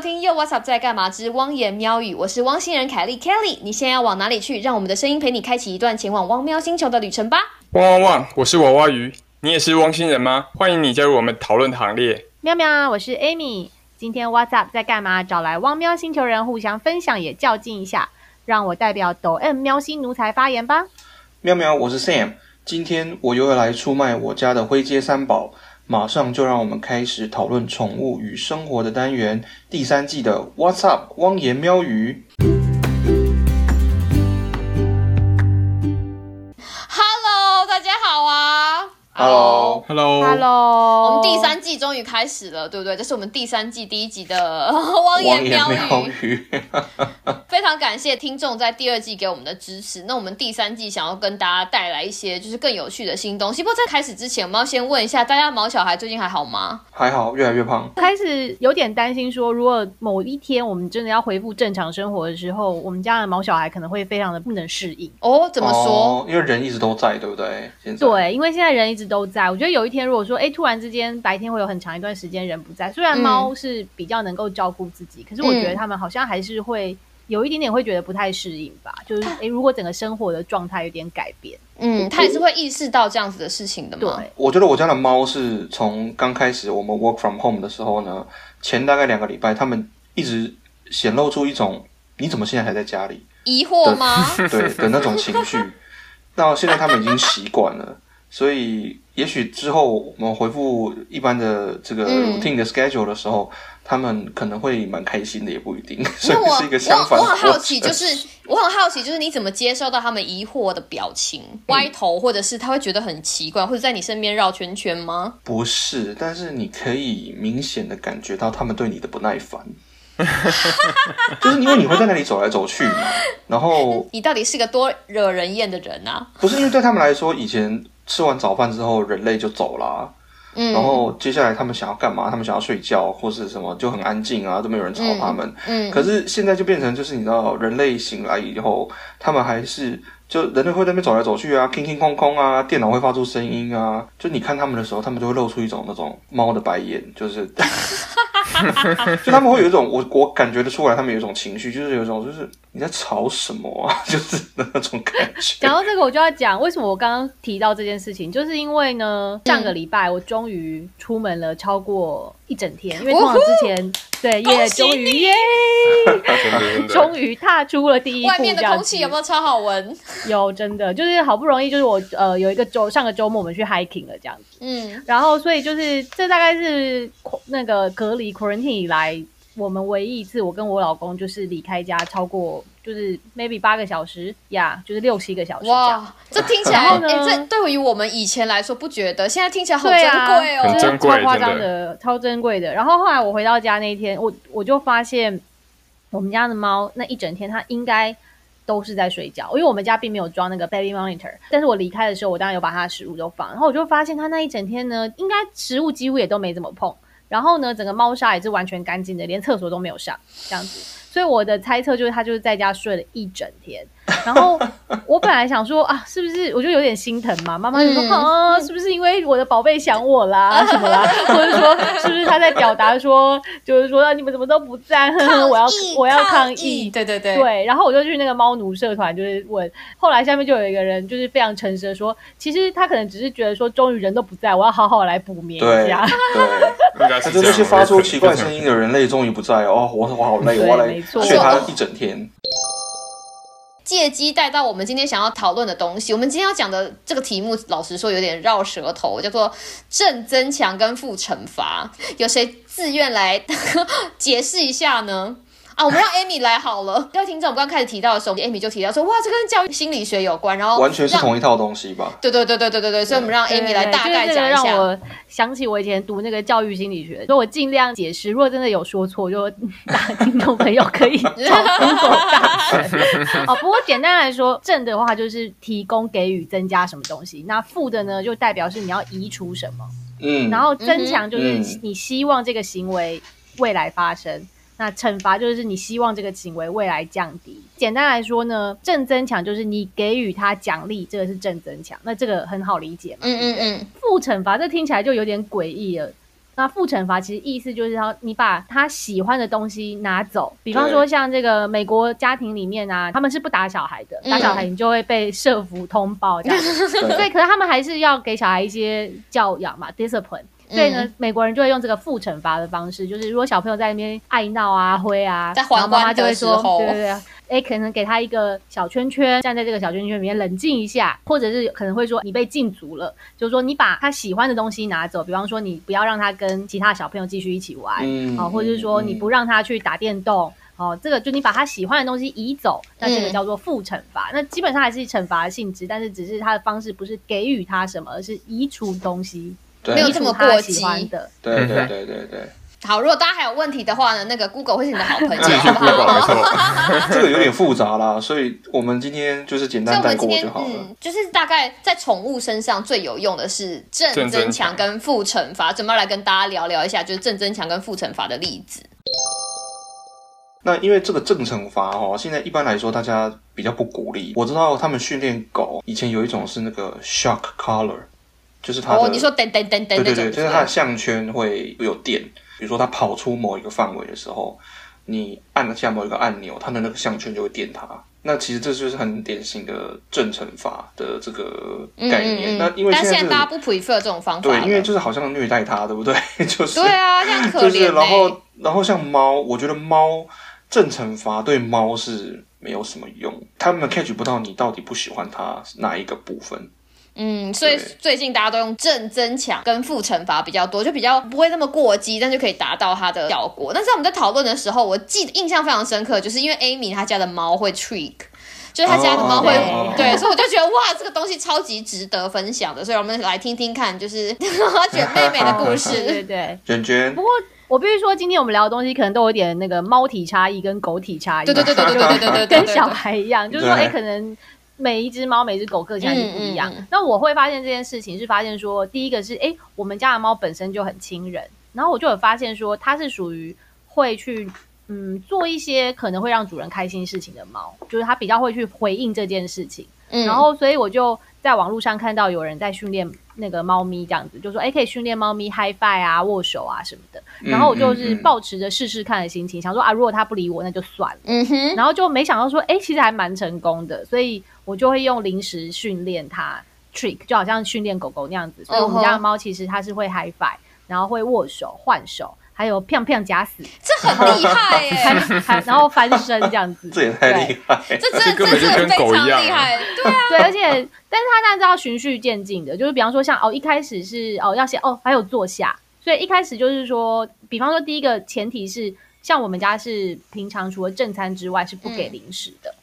收听又 What's Up 在干嘛之汪言喵语，我是汪星人凯莉 Kelly。你现在要往哪里去？让我们的声音陪你开启一段前往汪喵星球的旅程吧。汪汪汪！我是娃娃鱼，你也是汪星人吗？欢迎你加入我们讨论行列。喵喵，我是 Amy。今天 What's Up 在干嘛？找来汪喵星球人互相分享，也较劲一下。让我代表抖 M 喵星奴才发言吧。喵喵，我是 Sam。今天我又要来出卖我家的灰阶三宝。马上就让我们开始讨论宠物与生活的单元，第三季的 What's Up 汪言喵语。啊！Hello，Hello，Hello，我们第三季终于开始了，对不对？这是我们第三季第一集的汪言喵语。语。非常感谢听众在第二季给我们的支持。那我们第三季想要跟大家带来一些就是更有趣的新东西。不过在开始之前，我们要先问一下大家，毛小孩最近还好吗？还好，越来越胖。开始有点担心说，如果某一天我们真的要恢复正常生活的时候，我们家的毛小孩可能会非常的不能适应。哦，怎么说？哦因为人一直都在，对不对？现在。对，因为现在人一直都在，我觉得有一天如果说，哎，突然之间白天会有很长一段时间人不在，虽然嗯。猫是比较能够照顾自己，可是我觉得它们好像还是会有一点点会觉得不太适应吧。就是，哎，如果整个生活的状态有点改变，嗯，它也是会意识到这样子的事情的嘛。对，我觉得我家的猫是从刚开始我们 work from home 的时候呢，前大概两个礼拜，它们一直显露出一种你怎么现在还在家里？疑惑吗？对的那种情绪。到现在他们已经习惯了，所以也许之后我们回复一般的这个嗯 routine 的 schedule 的时候，他们可能会蛮开心的，也不一定。所以是一个相反我我的过很好奇，就是我很好奇，就是你怎么接受到他们疑惑的表情、歪头，或者是他会觉得很奇怪，或者在你身边绕圈圈吗？不是，但是你可以明显的感觉到他们对你的不耐烦。就是因为你会在那里走来走去嘛，然后 你到底是个多惹人厌的人啊？不是因为对他们来说，以前吃完早饭之后人类就走啦、嗯，然后接下来他们想要干嘛？他们想要睡觉或是什么，就很安静啊，都没有人吵他们。嗯，可是现在就变成就是你知道，人类醒来以后，他们还是就人类会在那边走来走去啊，空空空空啊，电脑会发出声音啊。就你看他们的时候，他们就会露出一种那种猫的白眼，就是，就他们会有一种我我感觉得出来，他们有一种情绪，就是有一种就是你在吵什么啊，就是那种感觉。讲到这个，我就要讲为什么我刚刚提到这件事情，就是因为呢，上个礼拜我终于出门了超过一整天，因为通常之前对恭耶，终于耶，终于踏出了第一步，外面的空气有没有超好闻？有真的就是好不容易，就是我呃有一个周上个周末我们去 hiking 了这样子，嗯，然后所以就是这大概是那个隔离 quarantine 以来，我们唯一一次我跟我老公就是离开家超过就是 maybe 八个小时呀就是六七个小时。哇，这听起来，哎、这对于我们以前来说不觉得，现在听起来好珍贵哦。超夸张真的，超珍贵的。然后后来我回到家那一天，我我就发现我们家的猫那一整天它应该都是在睡觉，因为我们家并没有装那个 baby monitor。但是我离开的时候，我当然有把它的食物都放，然后我就发现它那一整天呢，应该食物几乎也都没怎么碰。然后呢，整个猫砂也是完全干净的，连厕所都没有上，这样子。所以我的猜测就是，他就是在家睡了一整天。然后我本来想说啊，是不是我就有点心疼嘛？妈妈就说、嗯啊，是不是因为我的宝贝想我啦，什么啦？或者说是不是他在表达说，就是说啊你们怎么都不在，呵呵 我要我要抗抗议。对对对，对，然后我就去那个猫奴社团，就是问，后来下面就有一个人就是非常诚实的说，其实他可能只是觉得说，终于人都不在，我要好好来补眠一对下。对，应该是那些发出奇怪声音的人类终于不在哦，我我好累，我要来没错睡它一整天。借机带到我们今天想要讨论的东西。我们今天要讲的这个题目，老实说有点绕舌头，叫做正增强跟负惩罚。有谁自愿来 解释一下呢？啊，我们让 Amy 来好了。各位听众，我们刚开始提到的时候，Amy 就提到说，哇，这跟教育心理学有关，然后完全是同一套东西吧？对对对对对对对，所以我们让对 Amy 来大概讲一下。让我想起我以前读那个教育心理学，所以我尽量解释。如果真的有说错，就大听众朋友可以 找 Google 大神。哦，不过简单来说，正的话就是提供、给予、增加什么东西；那负的呢，就代表是你要移除什么。嗯，然后增强就是嗯你希望这个行为未来发生。那惩罚就是你希望这个行为未来降低。简单来说呢，正增强就是你给予他奖励，这个是正增强。那这个很好理解嘛？嗯嗯嗯，负惩罚这听起来就有点诡异了。那负惩罚其实意思就是要你把他喜欢的东西拿走，比方说像这个美国家庭里面啊，他们是不打小孩的，打小孩你就会被社服通报这样，所以可是他们还是要给小孩一些教养嘛，discipline。所以呢，美国人就会用这个负惩罚的方式，就是如果小朋友在那边爱闹啊、挥啊，在还妈妈就会说，对对对，哎，可能给他一个小圈圈，站在这个小圈圈里面冷静一下，或者是可能会说你被禁足了，就是说你把他喜欢的东西拿走，比方说你不要让他跟其他小朋友继续一起玩，好，或者是说你不让他去打电动，哦，这个就你把他喜欢的东西移走，那这个叫做负惩罚，那基本上还是惩罚的性质，但是只是他的方式不是给予他什么，而是移除东西。没有这么过激的，对对对对对。好，如果大家还有问题的话呢，那个 Google 会是你的好朋友，好不好？这个有点复杂啦，所以我们今天就是简单带过就好了。就是大概在宠物身上最有用的是正增强跟负惩罚，准备来跟大家聊聊一下，就是正增强跟负惩罚的例子。那因为这个正惩罚哦，现在一般来说大家比较不鼓励。我知道他们训练狗以前有一种是那个 shock collar。就是它的，你说等等等等，对对对，就是它的项圈会有电，比如说它跑出某一个范围的时候，你按了下某一个按钮，它的那个项圈就会电它。那其实这就是很典型的正惩罚的这个概念。那因为现在大家不 prefer 这种方法，对，因为就是好像虐待它，对不对？就是对啊，这样可怜。就是然后然后像猫，我觉得猫正惩罚对猫是没有什么用，他们 catch 不到你到底不喜欢它哪一个部分。嗯，所以最近大家都用正增强跟负惩罚比较多，就比较不会那么过激，但就可以达到它的效果。但是我们在讨论的时候，我记得印象非常深刻，就是因为 Amy 她家的猫会 trick，就是她家的猫会对，所以我就觉得哇，这个东西超级值得分享的。所以我们来听听看，就是 卷妹妹的故事。对 对，卷卷。不过我必须说，今天我们聊的东西可能都有点那个猫体差异跟狗体差异。对对对对对对对对，跟小孩一样，就是说，哎，可能。每一只猫、每只狗个性还是不一样。那我会发现这件事情是发现说，第一个是哎，我们家的猫本身就很亲人，然后我就有发现说，它是属于会去嗯做一些可能会让主人开心事情的猫，就是它比较会去回应这件事情。然后所以我就在网络上看到有人在训练那个猫咪这样子，就说哎可以训练猫咪 high five 啊、握手啊什么的。然后我就是抱持着试试看的心情，想说啊，如果它不理我那就算了。嗯哼。然后就没想到说，哎，其实还蛮成功的，所以。我就会用零食训练它，trick 就好像训练狗狗那样子。所以我们家的猫其实它是会 high five，然后会握手、换手，还有砰砰夹死，这很厉害耶！然后翻身这样子，这也太厉害，这真的真的非常厉害。对啊，对，而且但是他当然是要循序渐进的，就是比方说像哦一开始是哦要先哦还有坐下，所以一开始就是说，比方说第一个前提是像我们家是平常除了正餐之外是不给零食的。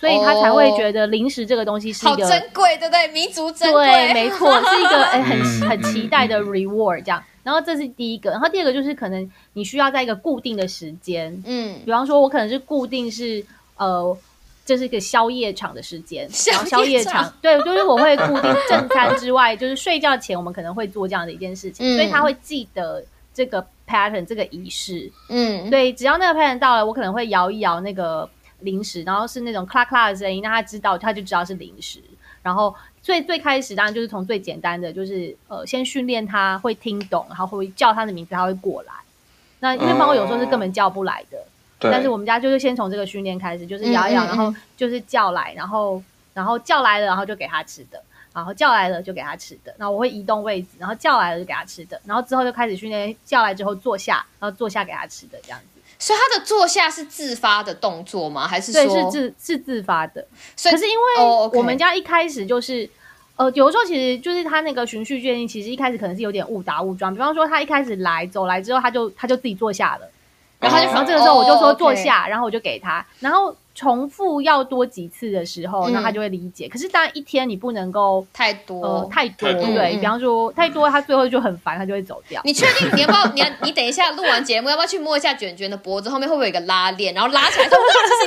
所以他才会觉得零食这个东西是一个珍贵，对不对？弥足珍贵，对，没错，是一个哎很很期待的 reward 这样。然后这是第一个，然后第二个就是可能你需要在一个固定的时间，嗯，比方说我可能是固定是呃，这是一个宵夜场的时间，然后宵夜场，对，就是我会固定正餐之外，就是睡觉前我们可能会做这样的一件事情，所以他会记得这个 pattern 这个仪式，嗯，对，只要那个 pattern 到了，我可能会摇一摇那个。零食，然后是那种咔咔的声音，那他知道，他就知道是零食。然后最最开始当然就是从最简单的，就是呃，先训练他会听懂，然后会叫他的名字，他会过来。那因为猫有时候是根本叫不来的，但是我们家就是先从这个训练开始，就是摇一摇，然后就是叫来，然后然后叫来了，然后就给他吃的，然后叫来了就给他吃的。然后我会移动位置，然后叫来了就给他吃的，然后之后就开始训练，叫来之后坐下，然后坐下给他吃的这样子。所以他的坐下是自发的动作吗？还是对是自是自发的？可是因为我们家一开始就是，呃，有的时候其实就是他那个循序渐进，其实一开始可能是有点误打误撞。比方说他一开始来走来之后，他就他就自己坐下了，然后就然后这个时候我就说坐下，然后我就给他，然后。重复要多几次的时候，那他就会理解。可是当然一天你不能够太多，太多对。比方说太多，他最后就很烦，他就会走掉。你确定你要不要？你要你等一下录完节目，要不要去摸一下卷卷的脖子后面会不会有一个拉链，然后拉起来？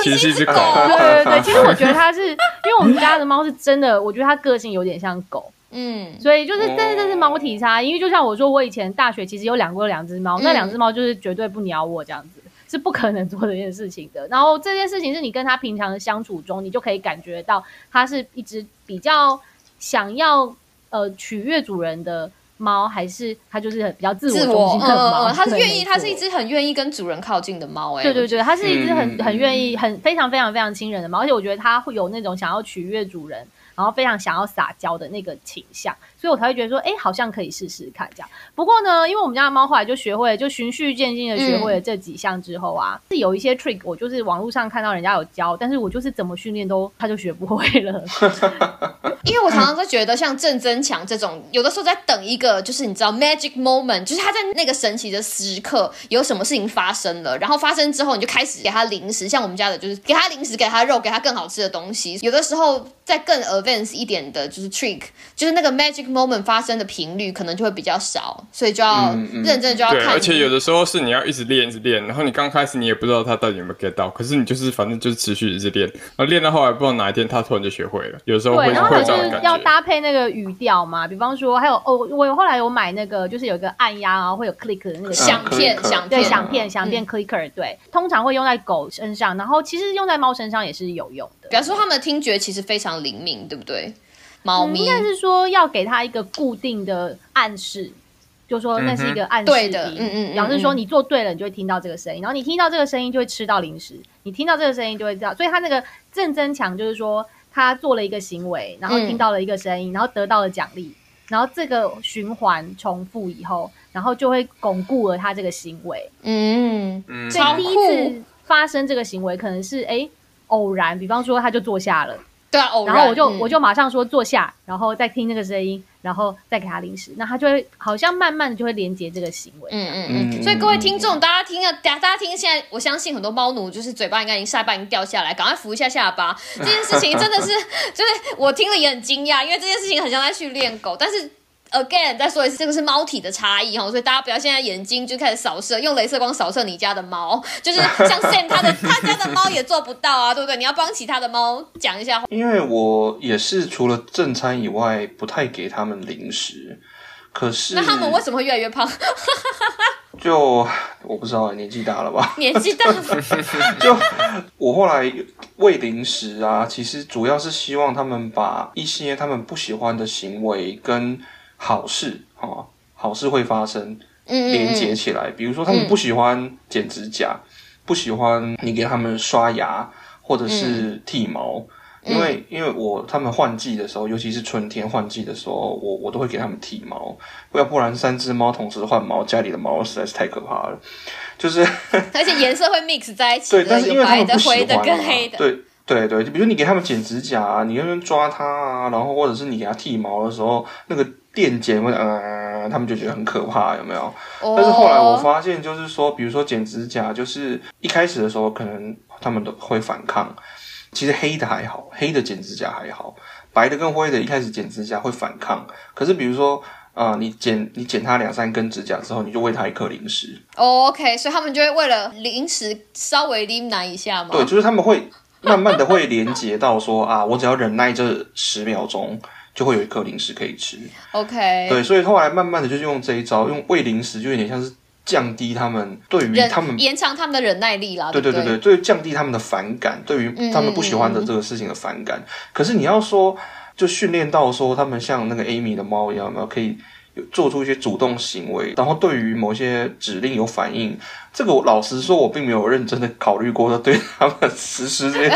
其实是狗。对对对，其实我觉得它是，因为我们家的猫是真的，我觉得它个性有点像狗。嗯，所以就是，但是这是猫体差。因为就像我说，我以前大学其实有养过两只猫，那两只猫就是绝对不鸟我这样子。是不可能做这件事情的。然后这件事情是你跟他平常的相处中，你就可以感觉到他是一只比较想要呃取悦主人的猫，还是它就是比较自我中心的猫？它是愿意，它是一只很愿意跟主人靠近的猫，哎，对对对，它是一只很嗯很愿意、很非常非常非常亲人的猫，而且我觉得它会有那种想要取悦主人，然后非常想要撒娇的那个倾向，所以我才会觉得说，哎，好像可以试试看这样。不过呢，因为我们家的猫后来就学会了，就循序渐进的学会了这几项之后啊，是有一些 trick，我就是网络上看到人家有教，但是我就是怎么训练都它就学不会了。因为我常常会觉得，像郑增强这种，有的时候在等一个，就是你知道 magic moment，就是他在那个神奇的时刻，有什么事情发生了，然后发生之后，你就开始给他零食，像我们家的，就是给他零食，给他肉，给他更好吃的东西。有的时候，在更 advanced 一点的，就是 trick，就是那个 magic moment 发生的频率可能就会比较少，所以就要认真就要对，看。而且有的时候是你要一直练，一直练，然后你刚开始你也不知道他到底有没有 get 到，可是你就是反正就是持续一直练，然后练到后来不知道哪一天他突然就学会了，有时候会对，然后会还是有这样的感觉。要搭配那个语调嘛，比方说还有哦，我有后来有买那个，就是有一个按压啊会有 click 的那个响片，可以可以对，响片，响片，响片 clicker，对，通常会用在狗身上，然后其实用在猫身上也是有用的。表示说它们的听觉其实非常灵敏，对不对？猫咪。嗯应该是说要给它一个固定的暗示，就说那是一个暗示对的音嗯嗯嗯表示说嗯你做对了，你就会听到这个声音，然后你听到这个声音就会吃到零食，你听到这个声音就会知道，所以它那个正增强就是说他做了一个行为，然后嗯听到了一个声音，然后得到了奖励，然后这个循环重复以后，然后就会巩固了他这个行为。嗯，所以第一次发生这个行为可能是哎偶然，比方说他就坐下了。对啊，偶然后我就、嗯我就马上说坐下，然后再听那个声音，然后再给他零食，那他就会好像慢慢的就会连接这个行为。嗯嗯嗯嗯，所以各位听众，大家听啊，大大家听，现在我相信很多猫奴就是嘴巴应该已经下巴已经掉下来，赶快扶一下下巴。这件事情真的是，就是我听了也很惊讶，因为这件事情很像在训练狗，但是。Again，再说一次，这个是猫体的差异哈，所以大家不要现在眼睛就开始扫射，用镭射光扫射你家的猫，就是像 Sam 他的他家的猫也做不到啊，对不对？你要帮其他的猫讲一下。因为我也是除了正餐以外，不太给他们零食。可是那他们为什么会越来越胖？就我不知道，年纪大了吧？年纪大了，就我后来喂零食啊，其实主要是希望他们把一些他们不喜欢的行为跟好事哦，好事会发生嗯连接起来。比如说，他们不喜欢剪指甲，不喜欢你给他们刷牙或者是剃毛。因为因为我他们换季的时候，尤其是春天换季的时候，我我都会给他们剃毛，要不然三只猫同时换毛，家里的毛实在是太可怕了。就是 而且颜色会 mix 在一起对，但是因为他们不喜灰的欢黑的。对对对，就比如你给他们剪指甲啊，你那边抓它啊，然后或者是你给它剃毛的时候，那个电剪会呃，他们就觉得很可怕，有没有？哦但是后来我发现，就是说，比如说剪指甲，就是一开始的时候可能他们都会反抗，其实黑的还好，黑的剪指甲还好，白的跟灰的一开始剪指甲会反抗，可是比如说。啊、你剪你剪它两三根指甲之后，你就喂它一颗零食。哦 OK，所以他们就会为了零食稍微拎难一下嘛。对，就是他们会慢慢的会连接到说啊，我只要忍耐这十秒钟，就会有一颗零食可以吃。OK，对，所以后来慢慢的就是用这一招，用喂零食，就有点像是降低他们对于他们。延长他们的忍耐力啦。对对对对对，对，降低他们的反感，对于他们不喜欢的这个事情的反感。可是你要说，就训练到说，他们像那个 Amy 的猫一样，然后可以有做出一些主动行为，然后对于某些指令有反应。这个我老实说，我并没有认真的考虑过，对他们实施这些 训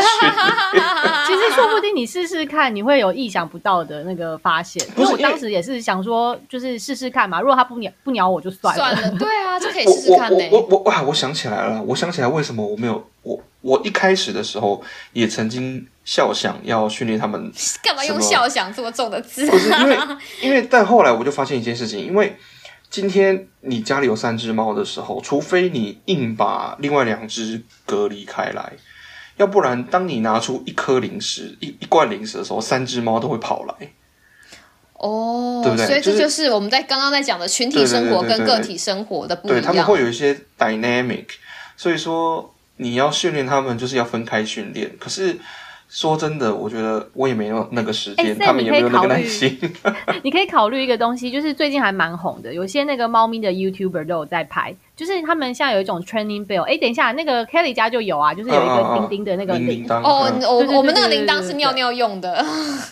练。其实说不定你试试看，你会有意想不到的那个发现。因为我当时也是想说，就是试试看嘛。如果他不鸟不鸟我就算了。算了，对啊，就可以我试试看呢。我我我我啊！我想起来了，我想起来为什么我没有我我一开始的时候也曾经笑想要训练他们，干嘛用笑想这么重的字？不是因为因为但后来我就发现一件事情，因为今天你家里有三只猫的时候，除非你硬把另外两只隔离开来。要不然，当你拿出一颗零食、一一罐零食的时候，三只猫都会跑来。哦，对不对所以这就是我们在刚刚在讲的群体生活跟个体生活的不一样。对他们会有一些 dynamic，所以说你要训练他们，就是要分开训练。可是说真的，我觉得我也没有那个时间，他们也没有那个耐你可以心。你可以考虑一个东西，就是最近还蛮红的，有些那个猫咪的 YouTuber 都有在拍，就是他们现在有一种 training bell，哎，等一下，那个 Kelly 家就有啊，就是有一个钉钉的那个铃铛。哦，我我们那个铃铛是尿尿用的。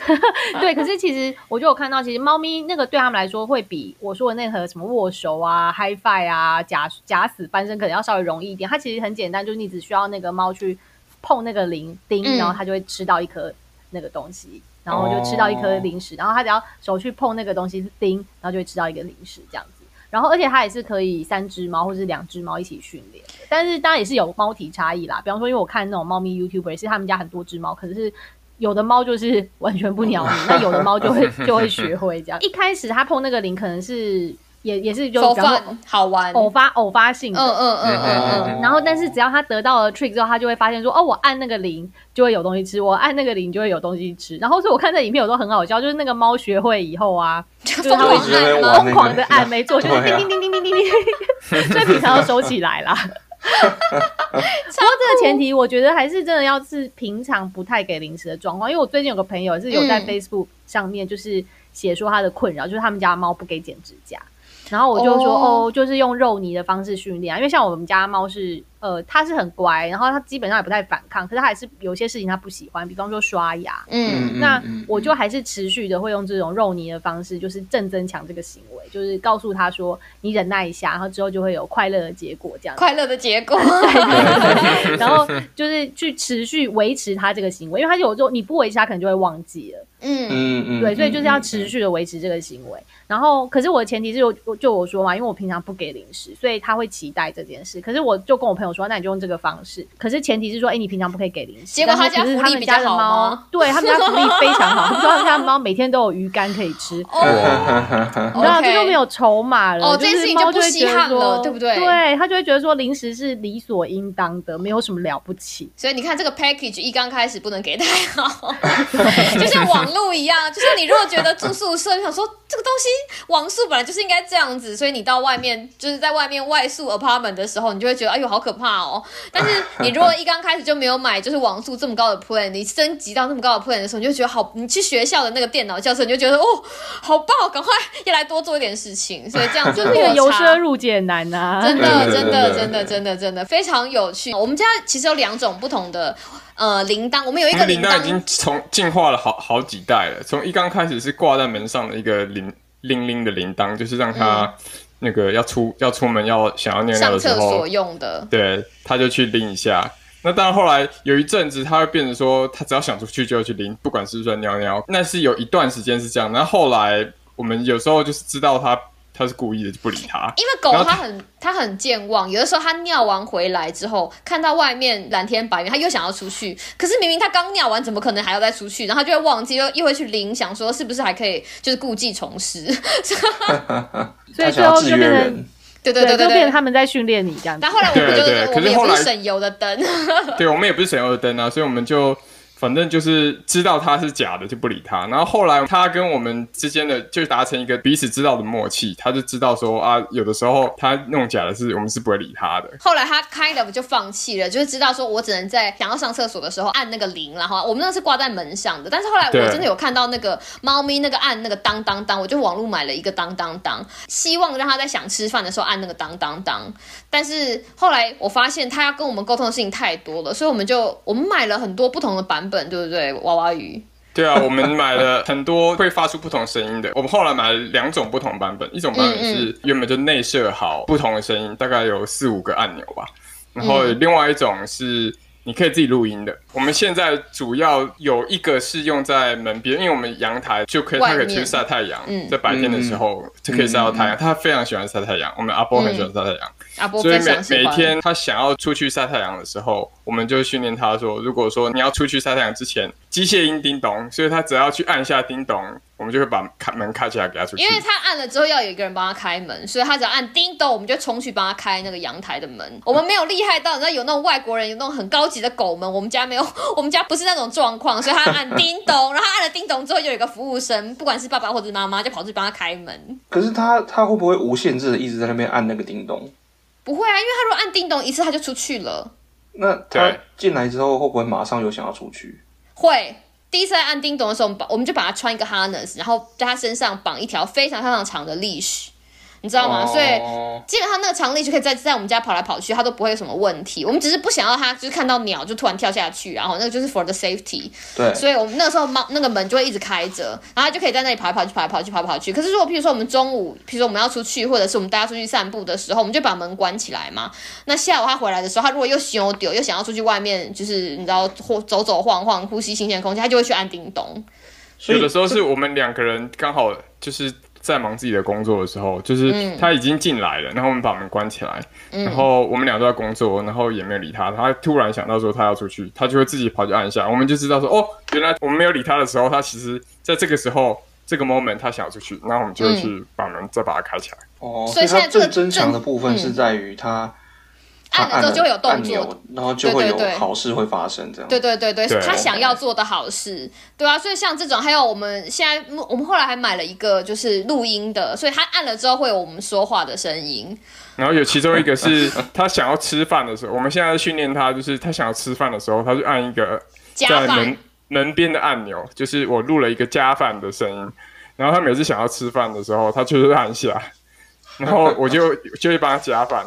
对，可是其实我就有看到，其实猫咪那个对他们来说，会比我说的那个什么握手啊、HiFi 啊、假假死翻身可能要稍微容易一点。它其实很简单，就是你只需要那个猫去碰那个铃钉，嗯然后它就会吃到一颗那个东西，然后就吃到一颗零食，然后它只要手去碰那个东西是钉，然后就会吃到一个零食这样子。然后，而且它也是可以三只猫或者两只猫一起训练的，但是当然也是有猫体差异啦。比方说，因为我看那种猫咪 YouTuber 也是他们家很多只猫，可是有的猫就是完全不鸟你，那有的猫就会就会学会这样。一开始它碰那个铃，可能是也也是就手比好玩。偶发偶发性的，嗯嗯嗯嗯嗯。然后，但是只要他得到了 trick 之后，他就会发现说，哦，我按那个铃就会有东西吃，我按那个铃就会有东西吃。然后，所以我看这影片有时候很好笑，就是那个猫学会以后啊，就是它会疯狂按疯狂的按，没错，就是叮叮叮叮叮叮叮，所以平常要收起来啦。不过这个前提，我觉得还是真的要是平常不太给零食的状况，因为我最近有个朋友是有在嗯 Facebook 上面就是写说他的困扰，就是他们家猫不给剪指甲。然后我就说哦。哦就是用肉泥的方式训练啊，因为像我们家猫是呃，他是很乖，然后他基本上也不太反抗，可是他还是有些事情他不喜欢，比方说刷牙。嗯，那我就还是持续的会用这种肉泥的方式，就是正增强这个行为，就是告诉他说你忍耐一下，然后之后就会有快乐的结果这样。快乐的结果。然后 就是去持续维持他这个行为，因为他有时候你不维持，他可能就会忘记了。嗯嗯嗯，对，所以就是要嗯持续的维持这个行为。然后，可是我的前提是我就我说嘛，因为我平常不给零食，所以他会期待这件事。可是我就跟我朋友说，那你就用这个方式。可是前提是说，哎，你平常不可以给零食。结果他家福利比较他家的好吗猫，对他们家福利 非常好。他们说他们家猫每天都有鱼干可以吃。哦，你知道这就没有筹码了，哦就这件事情就不是猫就会稀罕觉得说了对不对对，他就会觉得说零食是理所应当的，没有什么了不起。所以你看这个 package 一刚开始不能给太好，就像网络一样，就是你如果觉得住宿舍，你想说这个东西网速本来就是应该这样子，所以你到外面就是在外面外宿 apartment 的时候，你就会觉得哎呦好可怕哦。但是你如果一刚开始就没有买就是网速这么高的 plan，你升级到那么高的 plan 的时候，你就觉得好，你去学校的那个电脑教室，你就觉得哦好棒，赶快要来多做一点事情，所以这样子 这个由落差奢入俭难 呐、真的，真的，真的，真的，真的非常有趣。我们家其实有两种不同的呃铃铛，我们有一我个铃铛已经铛，从进化了好好几代了。从一刚开始是挂在门上的一个铃铃铃的铃铛，就是让它那个要出要出门要想要尿尿的时候厕所，用的。对，他就去拎一下。那当然，后来有一阵子，他会变成说，他只要想出去就要去拎，不管是不是尿尿。那是有一段时间是这样，然后后来我们有时候就是知道他他是故意的，就不理他。因为狗它它很它很健忘，有的时候它尿完回来之后，看到外面蓝天白云，它又想要出去，可是明明它刚尿完，怎么可能还要再出去？然后就会忘记，又又会去铃，想说是不是还可以，就是故技重施。所以最后就变成对对对对对。就变成他们在训练你这样子但。后来我们就对对我们也可是后来不是省油的灯，对，我们也不是省油的灯啊，所以我们就反正就是知道他是假的，就不理他。然后后来他跟我们之间的就达成一个彼此知道的默契，他就知道说啊，有的时候他弄假的是我们是不会理他的。后来他 Kind of 就放弃了，就是知道说我只能在想要上厕所的时候按那个铃，然后我们那是挂在门上的。但是后来我真的有看到那个猫咪那个按那个当当当，我就网络买了一个当当当，希望让它在想吃饭的时候按那个当当当。但是后来我发现他要跟我们沟通的事情太多了，所以我们就我们买了很多不同的版本，对不对？娃娃鱼。对啊，我们买了很多会发出不同声音的。我们后来买了两种不同版本，一种版本是原本就内设好不同的声音，大概有四五个按钮吧。然后另外一种是你可以自己录音的。我们现在主要有一个是用在门边，因为我们阳台就可以，外面它可以去晒太阳嗯，在白天的时候就可以晒到太阳。他非常喜欢晒太阳，我们阿波很喜欢晒太阳。阿波所以每。每天他想要出去晒太阳的时候，我们就训练他说，如果说你要出去晒太阳之前，机械音叮咚，所以他只要去按下叮咚，我们就会把开门开起来给他出去。因为他按了之后要有一个人帮他开门，所以他只要按叮咚，我们就冲去帮他开那个阳台的门。我们没有厉害到，你知道有那种外国人有那种很高级的狗门，我们家没有，我们家不是那种状况，所以他按叮咚，然后他按了叮咚之后，就有一个服务生，不管是爸爸或者是妈妈，就跑去帮他开门。可是他他会不会无限制的一直在那边按那个叮咚？不会啊，因为他如果按叮咚一次，他就出去了。那他对进来之后会不会马上又想要出去？会。第一次在按叮咚的时候，我们把我们就把他穿一个 harness，然后在他身上绑一条非常非常长的 leash，你知道吗？所以哦基本上那个长力就可以在在我们家跑来跑去，它都不会有什么问题。我们只是不想要它就是看到鸟就突然跳下去，然后那个就是 for the safety。对，所以我们那个时候猫那个门就会一直开着，然后它就可以在那里跑来跑去，跑来跑去，跑来跑去。可是如果譬如说我们中午，譬如说我们要出去，或者是我们大家出去散步的时候，我们就把门关起来嘛。那下午它回来的时候，它如果又羞丢，又想要出去外面，就是你知道或走走晃晃，呼吸新鲜空气，它就会去按叮咚。所以有的时候是我们两个人刚好就是在忙自己的工作的时候，就是嗯他已经进来了，然后我们把门关起来，然后我们俩都在工作，然后也没有理他。他突然想到说他要出去，他就会自己跑去按一下，我们就知道说哦，原来我们没有理他的时候，他其实在这个时候这个 moment 他想要出去，然后我们就会去把门再把它开起来。哦，所以它现在这个正增强的部分是嗯在于它它按了之后就会有动作，然后就会有对对对。好事会发生，这样。对对对对，对。他想要做的好事，对啊，所以像这种，还有我们现在我们后来还买了一个就是录音的，所以他按了之后会有我们说话的声音。然后有其中一个是 他想要吃饭的时候，我们现在训练他，就是他想要吃饭的时候，他就按一个加饭。在门门边的按钮，就是我录了一个加饭的声音，然后他每次想要吃饭的时候，他就是按下，然后我就就会帮他加饭，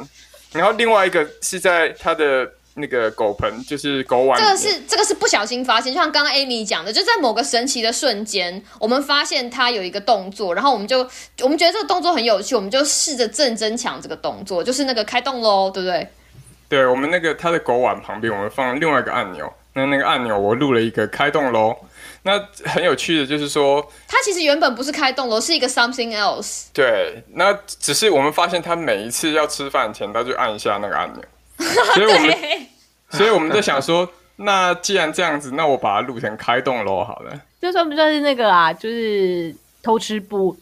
然后另外一个是在他的那个狗盆，就是狗碗这个是这个是不小心发现，就像刚刚 Amy 讲的，就在某个神奇的瞬间，我们发现他有一个动作，然后我们就我们觉得这个动作很有趣，我们就试着正增强这个动作，就是那个开动喽，对不对？对我们那个他的狗碗旁边，我们放另外一个按钮，那那个按钮我录了一个开动喽。那很有趣的就是说，它其实原本不是开动楼，是一个 something else。对，那只是我们发现他每一次要吃饭前，他就按一下那个按钮，所以我们对，所以我们在想说，那既然这样子，那我把它录成开动喽好了。这算不算是那个啊？就是偷吃不？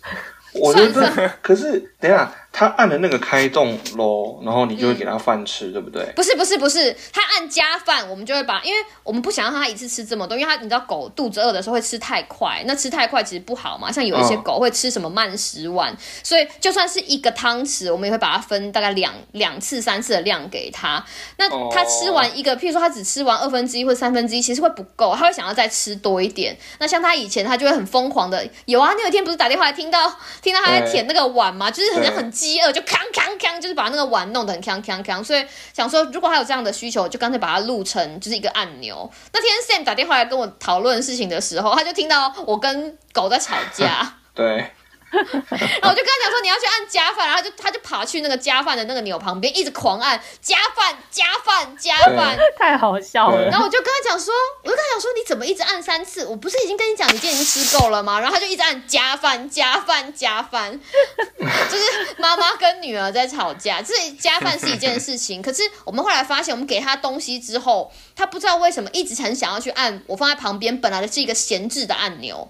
我觉得，可是等一下，他按了那个开动喽，然后你就会给他饭吃，对不对？不是不是不是，他按加饭，我们就会把，因为我们不想让他一次吃这么多，因为他你知道狗肚子饿的时候会吃太快，那吃太快其实不好嘛。像有一些嗯狗会吃什么慢食碗，所以就算是一个汤匙，我们也会把它分大概两两次三次的量给他。那哦他吃完一个，譬如说他只吃完二分之一或者三分之一，其实会不够，他会想要再吃多一点。那像他以前他就会很疯狂的，有啊，你有一天不是打电话来听到听到他在舔那个碗吗？就是很像很饥饿，就康康康，就是把那个碗弄得很康康康。所以想说，如果他有这样的需求，就干脆把它录成就是一个按钮。那天 Sam 打电话来跟我讨论事情的时候，他就听到我跟狗在吵架。对，然后我就跟他讲说你要去按加饭，然后他就他就爬去那个加饭的那个钮旁边，一直狂按加饭加饭加饭。太好笑了。然后我就跟他讲说，我就跟他讲说，你怎么一直按三次？我不是已经跟你讲，你今天已经吃够了吗？然后他就一直按加饭加饭加饭，就是妈妈跟女儿在吵架。这加饭是一件事情，可是我们后来发现，我们给他东西之后，他不知道为什么一直很想要去按我放在旁边本来的是一个闲置的按钮。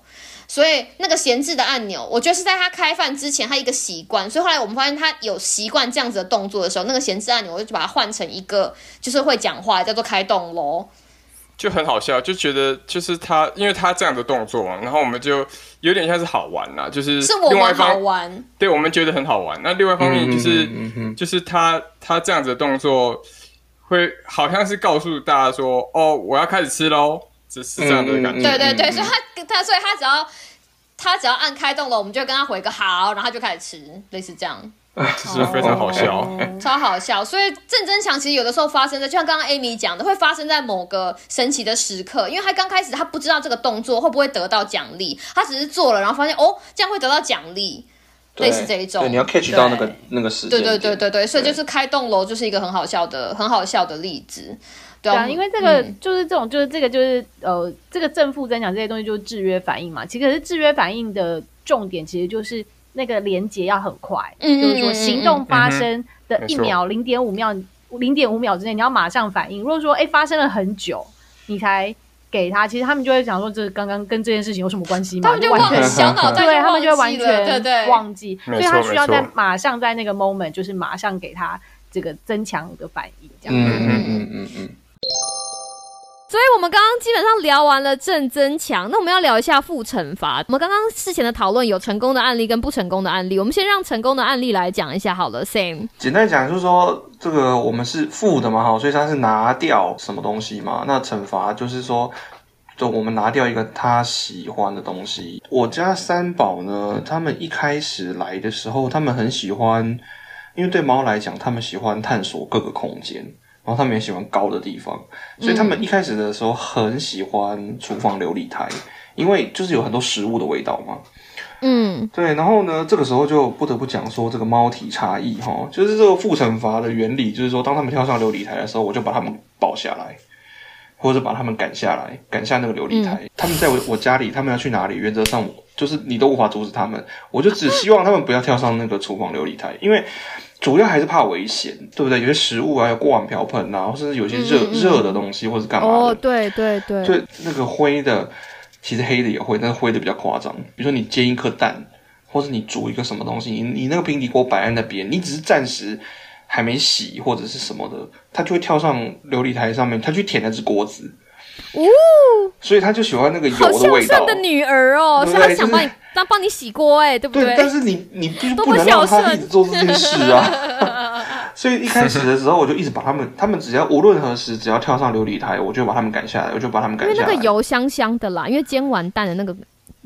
所以那个闲置的按钮，我觉得是在他开饭之前，他一个习惯。所以后来我们发现他有习惯这样子的动作的时候，那个闲置按钮我就把它换成一个就是会讲话，叫做开动喽。就很好笑，就觉得就是他，因为他这样的动作嘛，然后我们就有点像是好玩啦，就是是我们好玩，对我们觉得很好玩。那另外一方面就是，嗯嗯嗯就是他他这样子的动作，会好像是告诉大家说，哦，我要开始吃喽，只是这样的感觉。嗯对对对，嗯所以他他所以他只要他只要按开动了，我们就跟他回个好，然后他就开始吃，类似这样，只是非常好笑。哦 超好笑。所以郑增强其实有的时候发生在，就像刚刚 Amy 讲的，会发生在某个神奇的时刻，因为他刚开始他不知道这个动作会不会得到奖励，他只是做了，然后发现哦这样会得到奖励，类似这一种。对，你要 catch 到那个那个时间对点。对对对对，所以就是开动楼就是一个很好笑的、很好笑的例子。对啊，因为这个嗯就是这种，就是这个就是呃，这个正负增强这些东西就是制约反应嘛。其实可是制约反应的重点其实就是那个连接要很快，嗯就是说行动发生的一秒零点五秒零点五秒之内，你要马上反应。如果说哎发生了很久，你才给他，其实他们就会想说这刚刚跟这件事情有什么关系吗？他们就完全小脑袋对他们就会完全对对忘记，所以他需要在马上在那个 moment 就是马上给他这个增强的反应，这样。嗯嗯嗯嗯嗯。所以我们刚刚基本上聊完了正增强，那我们要聊一下负惩罚。我们刚刚事前的讨论有成功的案例跟不成功的案例，我们先让成功的案例来讲一下好了。Sam，简单讲就是说，这个我们是负的嘛，哈，所以它是拿掉什么东西嘛。那惩罚就是说，就我们拿掉一个他喜欢的东西。我家三宝呢，他们一开始来的时候，他们很喜欢，因为对猫来讲，他们喜欢探索各个空间，然后他们也喜欢高的地方，所以他们一开始的时候很喜欢厨房琉璃台，因为就是有很多食物的味道嘛。嗯，对，然后呢，这个时候就不得不讲说这个猫体差异哈，就是这个负惩罚的原理，就是说当他们跳上琉璃台的时候，我就把他们抱下来，或者把他们赶下来，赶下那个琉璃台。他们在我我家里，他们要去哪里，原则上就是你都无法阻止他们，我就只希望他们不要跳上那个厨房琉璃台，因为主要还是怕危险，对不对？有些食物啊，有锅碗瓢盆啊，或甚至有些热热、的东西，或是干嘛的。哦，对对对，就那个灰的，其实黑的也会，但是灰的比较夸张。比如说你煎一颗蛋，或者你煮一个什么东西，你你那个平底锅摆在那边，你只是暂时还没洗或者是什么的，它就会跳上琉璃台上面，它去舔那只锅子。哦，所以他就喜欢那个油的味道孝顺。的女儿哦，对对所以他想帮你当帮你洗锅，哎，对不对，但是你你必须多不能让他一直做这件事啊。所以一开始的时候，我就一直把他们，他们只要无论何时，只要跳上琉璃台，我就把他们赶下来，我就把他们赶下来。那个油香香的啦，因为煎完蛋的那个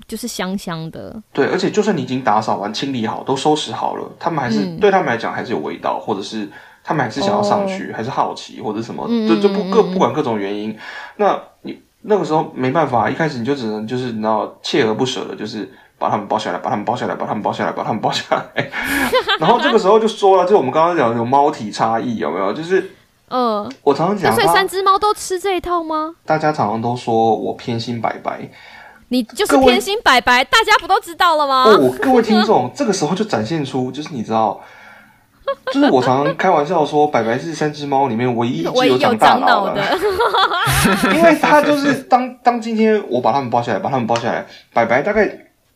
就是香香的。对，而且就算你已经打扫完、清理好、都收拾好了，他们还是、嗯对他们来讲还是有味道，或者是他们还是想要上去，还是好奇或者什么，就就不各不管各种原因，那你那个时候没办法，一开始你就只能就是你知道锲而不舍的，就是把他们包下来，把他们包下来，把他们包下来，把他们包下来。然后这个时候就说了，就我们刚刚讲的有猫体差异有没有？就是嗯，我常常讲三只猫都吃这一套吗？大家常常都说我偏心白白，你就是偏心白白，大家不都知道了吗？哦，我各位听众，这个时候就展现出，就是你知道，就是我常常开玩笑说，白白是三只猫里面唯一一只有长大脑脑的，因为它就是当当今天我把它们抱下来，把它们抱下来，白白大概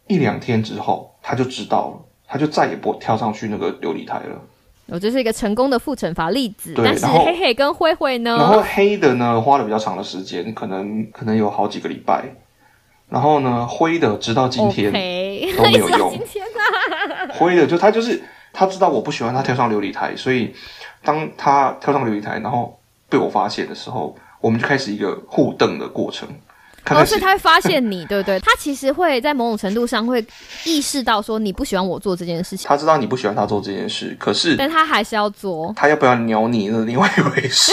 一两天之后，它就知道了，它就再也不跳上去那个琉璃台了。我这是一个成功的负惩罚例子，对但是黑黑跟灰灰呢然后？黑的呢，花了比较长的时间，可能可能有好几个礼拜。然后呢，灰的直到今天都没有 用今天啊，灰的就它就是他知道我不喜欢他跳上琉璃台，所以当他跳上琉璃台，然后被我发现的时候，我们就开始一个互瞪的过程。看哦，看谁所以他会发现你，对不对？他其实会在某种程度上会意识到说你不喜欢我做这件事情，他知道你不喜欢他做这件事，可是但他还是要做。他要不要鸟你那是另外一回事。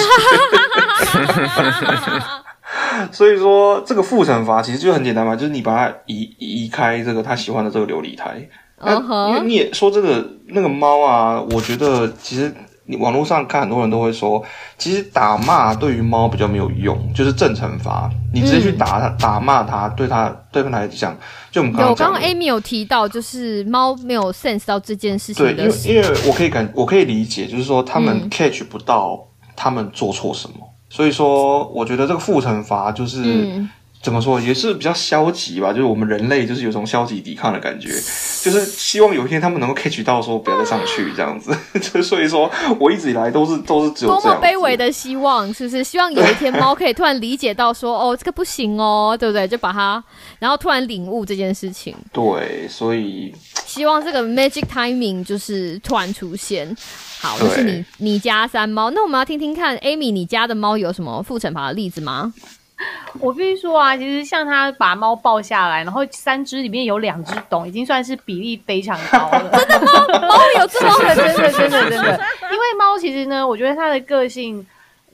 所以说，这个负惩罚其实就很简单嘛，就是你把他移移开这个他喜欢的这个琉璃台。那嗯哼，因为你也说这个那个猫啊，我觉得其实你网络上看很多人都会说，其实打骂对于猫比较没有用，就是正惩罚，你直接去打它、打骂它，对它对它来讲，就我们刚有刚。刚刚 Amy 有提到，就是猫没有 sense 到这件事对，因情的时，为因为我可以感，我可以理解，就是说他们嗯。catch 不到他们做错什么，所以说我觉得这个负惩罚就是、嗯，怎么说，也是比较消极吧，就是我们人类就是有种消极抵抗的感觉，就是希望有一天他们能够 catch 到说不要再上去这样子，就所以说我一直以来都是都是只有多么卑微的希望，是不是？希望有一天猫可以突然理解到说，哦，这个不行哦，对不对？就把它，然后突然领悟这件事情。对，所以 希望这个 magic timing 就是突然出现。好，对这是你你家三猫，那我们要听听看，Amy，你家的猫有什么负惩罚的例子吗？我必须说啊，其实像他把猫抱下来，然后三只里面有两只懂，已经算是比例非常高了。真的吗？猫有这么真的，真的，真的，真的。因为猫其实呢，我觉得它的个性，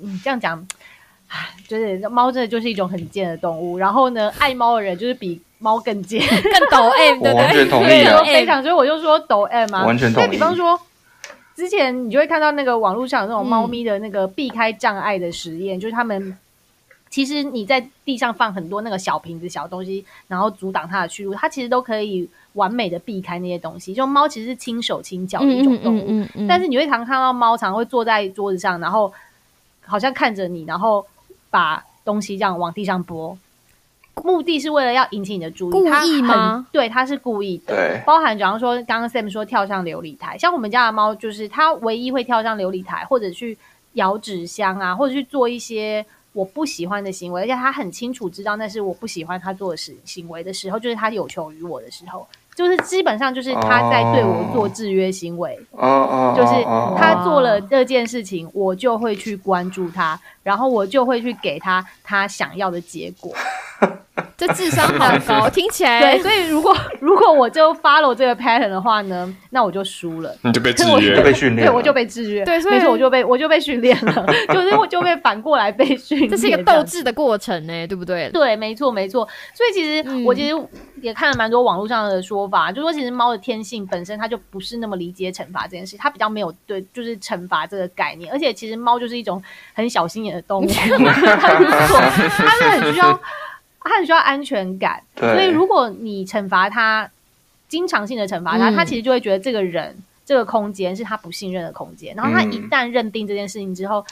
嗯，这样讲，唉，就是猫真的就是一种很贱的动物。然后呢，爱猫的人就是比猫更贱，更抖 M，对不对？我完全同意非常。所以我就说抖 M 啊，完全同意比方说。之前你就会看到那个网络上有那种猫咪的那个避开障碍的实验，就是他们其实你在地上放很多那个小瓶子、小东西，然后阻挡它的去路，它其实都可以完美的避开那些东西。就猫其实是轻手轻脚的一种动物，嗯嗯但是你会常看到猫常会坐在桌子上，然后好像看着你，然后把东西这样往地上拨，目的是为了要引起你的注意。故意它很吗？对，它是故意的。对包含，比方说刚刚 Sam 说跳上琉璃台，像我们家的猫，就是它唯一会跳上琉璃台，或者去摇纸箱啊，或者去做一些我不喜欢的行为，而且他很清楚知道那是我不喜欢他做的事行为的时候，就是他有求于我的时候，就是基本上就是他在对我做制约行为。就是他做了这件事情，我就会去关注他，然后我就会去给他他想要的结果。这智商好高，听起来对，所以如果如果我就 follow 这个 pattern 的话呢，那我就输了。你就被制约就被训练对，我就被制约，对所以没错，我就被我就被训练了，就是我就被反过来被训练，这是一个斗志的过程呢，对不对？对，没错，没错。所以其实、嗯我其实也看了蛮多网络上的说法，就说其实猫的天性本身它就不是那么理解惩罚这件事，它比较没有对就是惩罚这个概念，而且其实猫就是一种很小心眼的动物，它是说它是很需要它很需要安全感，所以如果你惩罚他，经常性的惩罚他，嗯。他其实就会觉得这个人这个空间是他不信任的空间，然后他嗯。一旦认定这件事情之后。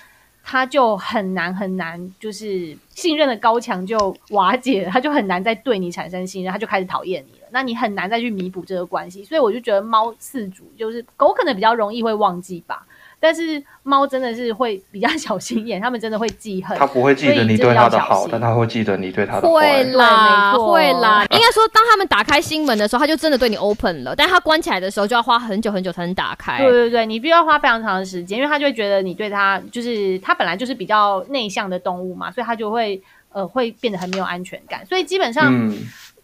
他就很难很难，就是信任的高墙就瓦解了，他就很难再对你产生信任，他就开始讨厌你了。那你很难再去弥补这个关系，所以我就觉得猫饲主就是狗，可能比较容易会忘记吧，但是猫真的是会比较 小心眼，他们真的会记恨。他不会记得你对他的好，但他会记得你对他的会。啦，对没错会啦。应该说，当他们打开心门的时候，他就真的对你 open 了；但他关起来的时候，就要花很久很久才能打开。对对对，你必须要花非常长的时间，因为他就会觉得你对他就是他本来就是比较内向的动物嘛，所以他就会呃会变得很没有安全感。所以基本上嗯，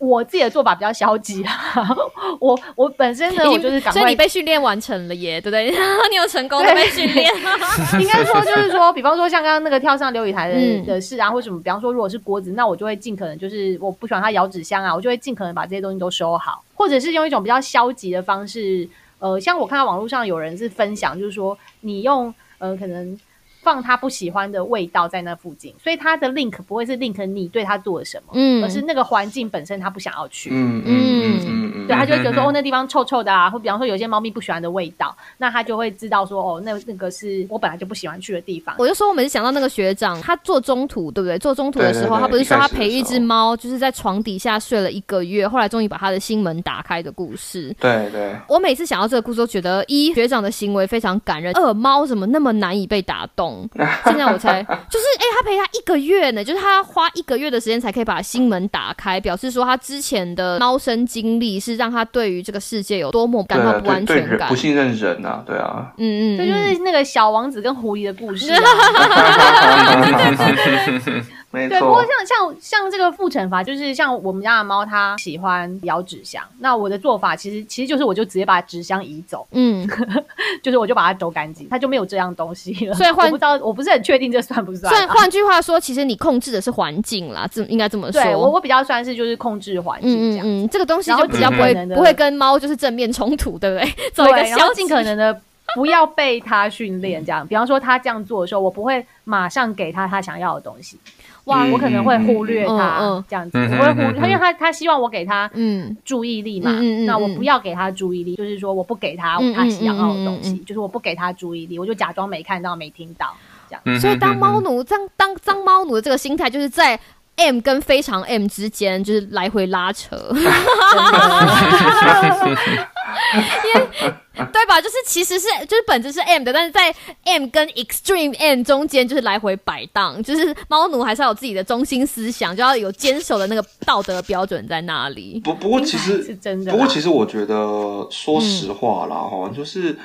我自己的做法比较消极啊，我我本身呢，我就是赶快所以你被训练完成了耶，对不对？你有成功的被训练。应该说就是说，比方说像刚刚那个跳上琉璃台的、嗯的事啊，或什么，比方说如果是锅子，那我就会尽可能就是我不喜欢它咬纸箱啊，我就会尽可能把这些东西都收好，或者是用一种比较消极的方式，呃，像我看到网络上有人是分享，就是说你用呃可能。放他不喜欢的味道在那附近，所以他的 link 不会是 link 你对他做了什么，嗯而是那个环境本身他不想要去。嗯嗯嗯嗯嗯，对，他就会觉得说，哦，那地方臭臭的啊，或比方说有些猫咪不喜欢的味道，那他就会知道说，哦，那那个是我本来就不喜欢去的地方。我就说，我每次想到那个学长，他做中途，对不对？做中途的时候，他不是说他陪一只猫，就是在床底下睡了一个月，后来终于把他的心门打开的故事。对对，我每次想到这个故事，都觉得一学长的行为非常感人，二猫怎么那么难以被打动？现在我才就是，哎、他陪他一个月呢，就是他花一个月的时间才可以把心门打开，表示说他之前的猫生经历是让他对于这个世界有多么感到不安全感。不信任人啊，对啊，嗯嗯，这就是那个小王子跟狐狸的故事啊。没对，不过，像像像这个负惩罚，就是像我们家的猫，它喜欢咬纸箱。那我的做法其实其实就是我就直接把纸箱移走，嗯，就是我就把它抖干净，它就没有这样东西了。所以换我不知道，我不是很确定这算不算啊。虽然换句话说，其实你控制的是环境啦，这应该这么说。对我我比较算是就是控制环境这样。嗯嗯嗯，这个东西就比较不会不会跟猫就是正面冲突，对不对？走一个对，然后尽可能的不要被它训练，这样。比方说他这样做的时候，我不会马上给他他想要的东西，哇，我可能会忽略嗯他嗯这样子，嗯我会忽，嗯嗯因为他他希望我给他嗯。注意力嘛，那我不要给他注意力，就是说我不给他他想要的东西，就是我不给他注意力，我就假装没看到没听到，这样。嗯所以当猫嗯。奴当当当猫奴的这个心态，就是在 M 跟非常 M 之间，就是来回拉扯，对吧？就是其实是就是本质是 M 的，但是在 M 跟 Extreme M 中间就是来回摆荡，就是猫奴还是要有自己的中心思想，就要有坚守的那个道德标准在那里。不不过其实是真的不过其实我觉得，说实嗯话啦，哈、就是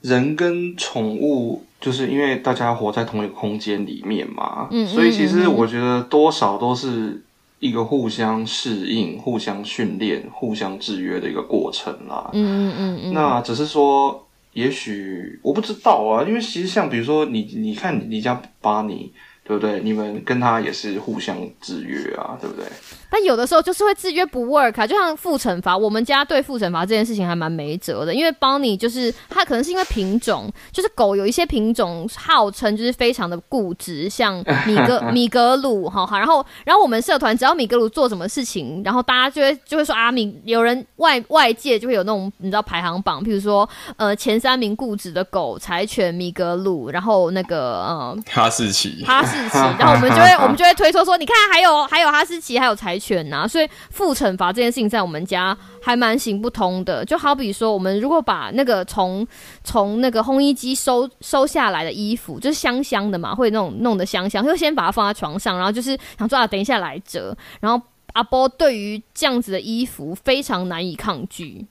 人跟宠物，就是因为大家活在同一个空间里面嘛，嗯所以其实我觉得多少都是一个互相适应、互相训练、互相制约的一个过程啦。嗯嗯嗯嗯，那只是说，也许我不知道啊，因为其实像比如说你，你看你家巴尼，对不对？你们跟他也是互相制约啊，对不对？但有的时候就是会制约不 work 啊，就像负惩罚，我们家对负惩罚这件事情还蛮没辙的，因为邦尼就是它可能是因为品种，就是狗有一些品种号称就是非常的固执，像米格 米格鲁哈，哈然后然后我们社团只要米格鲁做什么事情，然后大家就会就会说啊米有人外外界就会有那种你知道排行榜，譬如说呃前三名固执的狗柴犬米格鲁，然后那个呃哈士奇，哈士奇，然后我们就会我们就会推脱说，你看还有还有哈士奇，还有柴犬呐、所以负惩罚这件事情在我们家还蛮行不通的。就好比说，我们如果把那个从从那个烘衣机收收下来的衣服，就是香香的嘛，会那种弄得香香，就先把它放在床上，然后就是想说啊，等一下来折，然后阿波对于这样子的衣服非常难以抗拒。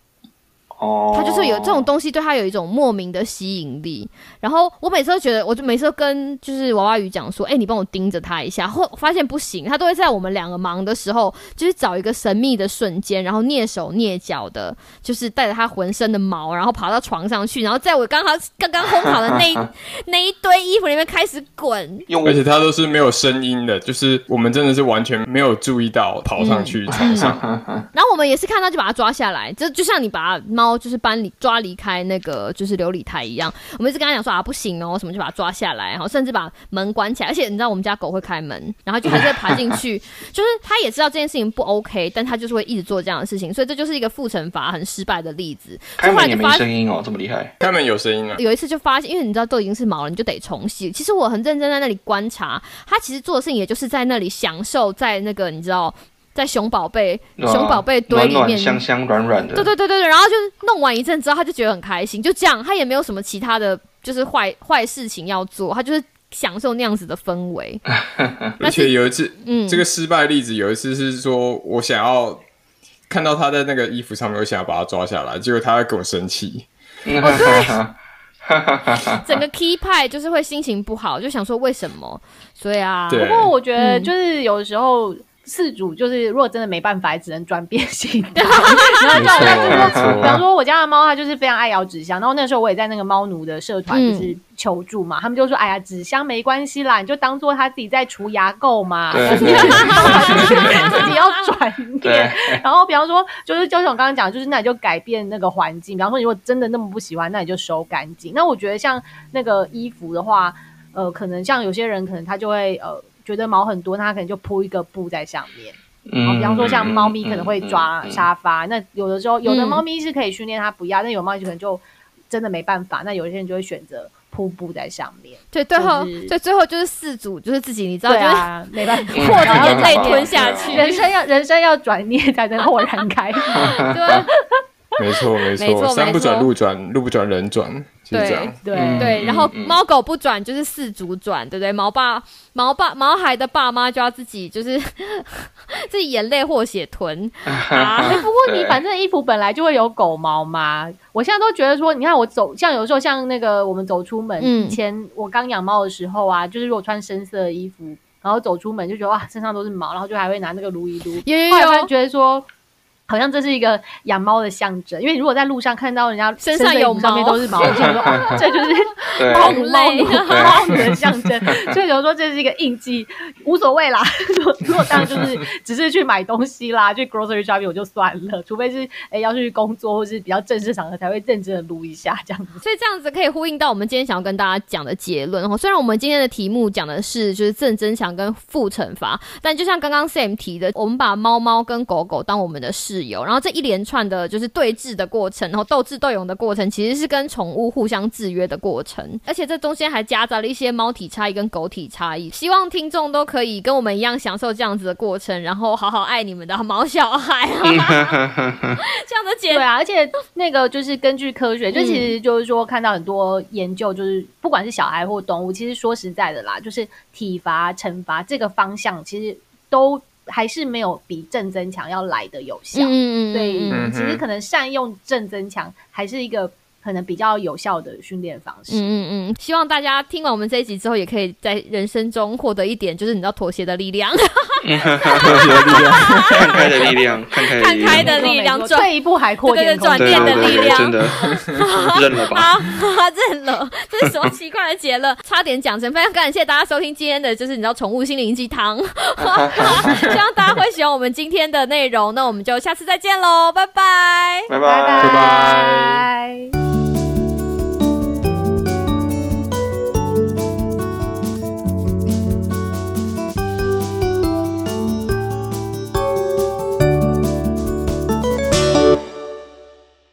哦，他就是有这种东西对他有一种莫名的吸引力。然后我每次都觉得，我就每次都跟就是娃娃鱼讲说，哎、你帮我盯着他一下。后发现不行，他都会在我们两个忙的时候，就是找一个神秘的瞬间，然后蹑手蹑脚的，就是带着他浑身的毛，然后爬到床上去，然后在我刚刚刚刚烘好的那一 那一堆衣服里面开始滚。用而且他都是没有声音的，就是我们真的是完全没有注意到跑上去床上。然后我们也是看到就把他抓下来，就就像你把猫就是搬离抓离开那个就是琉璃台一样，我们一直跟他讲说啊不行哦，什么就把它抓下来，然后甚至把门关起来。而且你知道我们家狗会开门，然后就还是会爬进去，就是他也知道这件事情不 OK，但他就是会一直做这样的事情，所以这就是一个负惩罚很失败的例子。开门也没后来就发声音哦，这么厉害。开门有声音啊，有一次就发现，因为你知道都已经是毛了，你就得重洗。其实我很认真在那里观察，他其实做的事情也就是在那里享受，在那个你知道，在熊宝贝熊宝贝堆里面暖香香软软的，对对对对对，然后就弄完一阵之后，他就觉得很开心，就这样，他也没有什么其他的就是坏坏事情要做，他就是享受那样子的氛围。而且有一次，嗯，这个失败例子有一次是说我想要看到他在那个衣服上面，我想要把他抓下来，结果他跟我生气。整个 key 派就是会心情不好，就想说为什么？所以啊，不过我觉得就是有时候。饲主就是，如果真的没办法，也只能转变心态。然后就好像就是说，比方说我家的猫，它就是非常爱咬纸箱。然后那时候我也在那个猫奴的社团，嗯就是求助嘛。他们就说：“哎呀，纸箱没关系啦，你就当做它自己在除牙垢嘛，自己要转变。” 然后比方说，就是就像我刚刚讲，就是那你就改变那个环境。比方说，如果真的那么不喜欢，那你就收干净。那我觉得像那个衣服的话，呃，可能像有些人可能他就会呃觉得毛很多，那它可能就铺一个布在上面。嗯比方说像猫咪可能会抓嗯嗯嗯沙发，那有的时候有的嗯猫咪是可以训练它不要，但有猫咪可能就真的没办法。那有些人就会选择铺布在上面。对，最后就是对最后就是四组，就是自己你知道，就是对啊，没办法，或者眼泪吞下去。人生要人生要转念才能豁然开朗。对 没错，没没错错，山不转路转，路不转人转，就是这样。对嗯对，然后猫狗不转就是四主转，对不对？毛爸毛爸毛孩的爸妈就要自己就是 自己眼泪或血吞。啊。哎，不过你反正衣服本来就会有狗毛嘛，我现在都觉得说，你看我走，像有时候像那个我们走出门，嗯。以前我刚养猫的时候啊，就是如果穿深色的衣服，然后走出门就觉得哇，身上都是毛，然后就还会拿那个撸一撸。有有后来突然，觉得说，好像这是一个养猫的象征，因为如果在路上看到人家身上有毛都是毛，我就 这就是猫奴猫奴猫奴的象征，所以有时候这是一个印记，无所谓啦。如果如果当然就是只是去买东西啦，去 grocery shopping 我就算了，除非是哎要去工作或是比较正式场合才会认真的撸一下这样子。所以这样子可以呼应到我们今天想要跟大家讲的结论哦。虽然我们今天的题目讲的是就是正增强跟负惩罚，但就像刚刚 Sam 提的，我们把猫猫跟狗狗当我们的室友，然后这一连串的就是对峙的过程，然后斗智斗勇的过程，其实是跟宠物互相制约的过程，而且这中间还夹杂了一些猫体差异跟狗体差异。希望听众都可以跟我们一样享受这样子的过程，然后好好爱你们的毛小孩，这样的解对啊，而且那个就是根据科学，就嗯其实就是说看到很多研究，就是不管是小孩或动物，其实说实在的啦，就是体罚、惩罚这个方向，其实都还是没有比正增强要来的有效。嗯所以嗯其实可能善用正增强还是一个可能比较有效的训练方式。嗯嗯嗯，希望大家听完我们这一集之后，也可以在人生中获得一点，就是你知道妥协的力量，看开的力量，看开的看力量，开的力量转退一步海阔天空。对对对转念的力量真的 认了吧。好，认了，这是什么奇怪的结论？差点讲成，非常感谢大家收听今天的，就是你知道宠物心灵鸡汤，希望大家会喜欢我们今天的内容。那我们就下次再见喽，拜拜。拜拜拜拜拜。